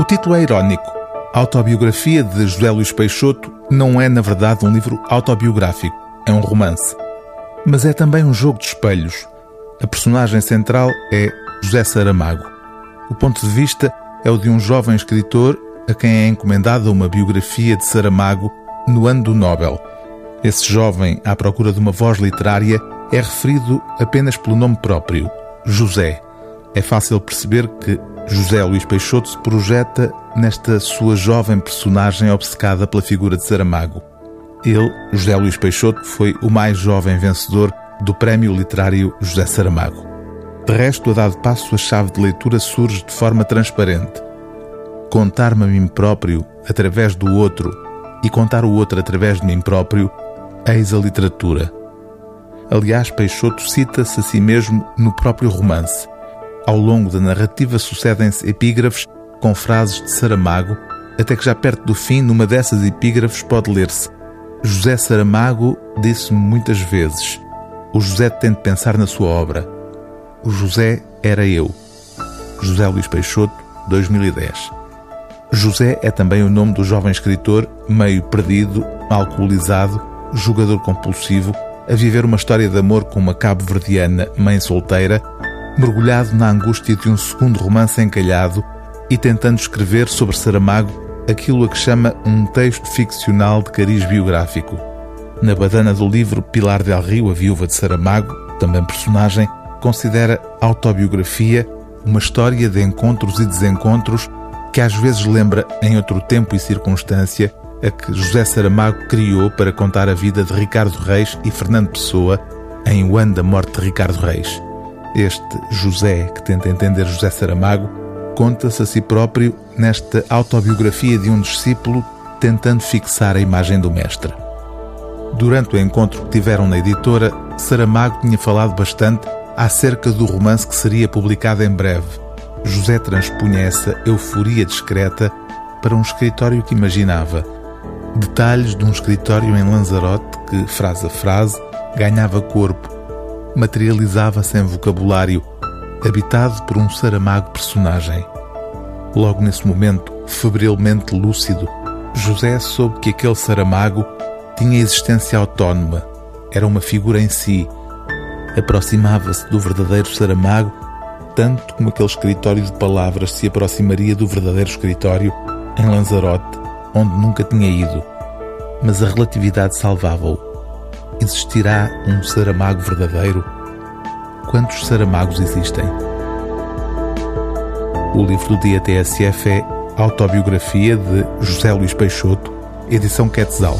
O título é irónico. A autobiografia de José Luís Peixoto não é, na verdade, um livro autobiográfico, é um romance. Mas é também um jogo de espelhos. A personagem central é José Saramago. O ponto de vista é o de um jovem escritor a quem é encomendada uma biografia de Saramago no ano do Nobel. Esse jovem, à procura de uma voz literária, é referido apenas pelo nome próprio, José. É fácil perceber que José Luís Peixoto se projeta nesta sua jovem personagem obcecada pela figura de Saramago. Ele, José Luís Peixoto, foi o mais jovem vencedor do Prémio Literário José Saramago. De resto, a dado passo, a chave de leitura surge de forma transparente. Contar-me a mim próprio através do outro e contar o outro através de mim próprio, eis a literatura. Aliás, Peixoto cita-se a si mesmo no próprio romance. Ao longo da narrativa sucedem-se epígrafes com frases de Saramago, até que já perto do fim, numa dessas epígrafes pode ler-se José Saramago disse-me muitas vezes o José tem de pensar na sua obra. O José era eu. José Luís Peixoto, 2010. José é também o nome do jovem escritor, meio perdido, alcoolizado, jogador compulsivo, a viver uma história de amor com uma cabo-verdiana mãe solteira, mergulhado na angústia de um segundo romance encalhado e tentando escrever sobre Saramago aquilo a que chama um texto ficcional de cariz biográfico. Na badana do livro Pilar del Rio, a viúva de Saramago, também personagem, considera autobiografia uma história de encontros e desencontros que às vezes lembra, em outro tempo e circunstância, a que José Saramago criou para contar a vida de Ricardo Reis e Fernando Pessoa em O Ano da Morte de Ricardo Reis. Este José, que tenta entender José Saramago, conta-se a si próprio nesta autobiografia de um discípulo tentando fixar a imagem do mestre. Durante o encontro que tiveram na editora, Saramago tinha falado bastante acerca do romance que seria publicado em breve. José transpunha essa euforia discreta para um escritório que imaginava detalhes de um escritório em Lanzarote que, frase a frase, ganhava corpo, materializava-se em vocabulário, habitado por um Saramago personagem. Logo nesse momento, febrilmente lúcido, José soube que aquele Saramago tinha existência autónoma, era uma figura em si. Aproximava-se do verdadeiro Saramago, tanto como aquele escritório de palavras se aproximaria do verdadeiro escritório em Lanzarote, onde nunca tinha ido, mas a relatividade salvava-o. Existirá um Saramago verdadeiro? Quantos Saramagos existem? O livro do dia TSF é Autobiografia de José Luís Peixoto, edição Quetzal.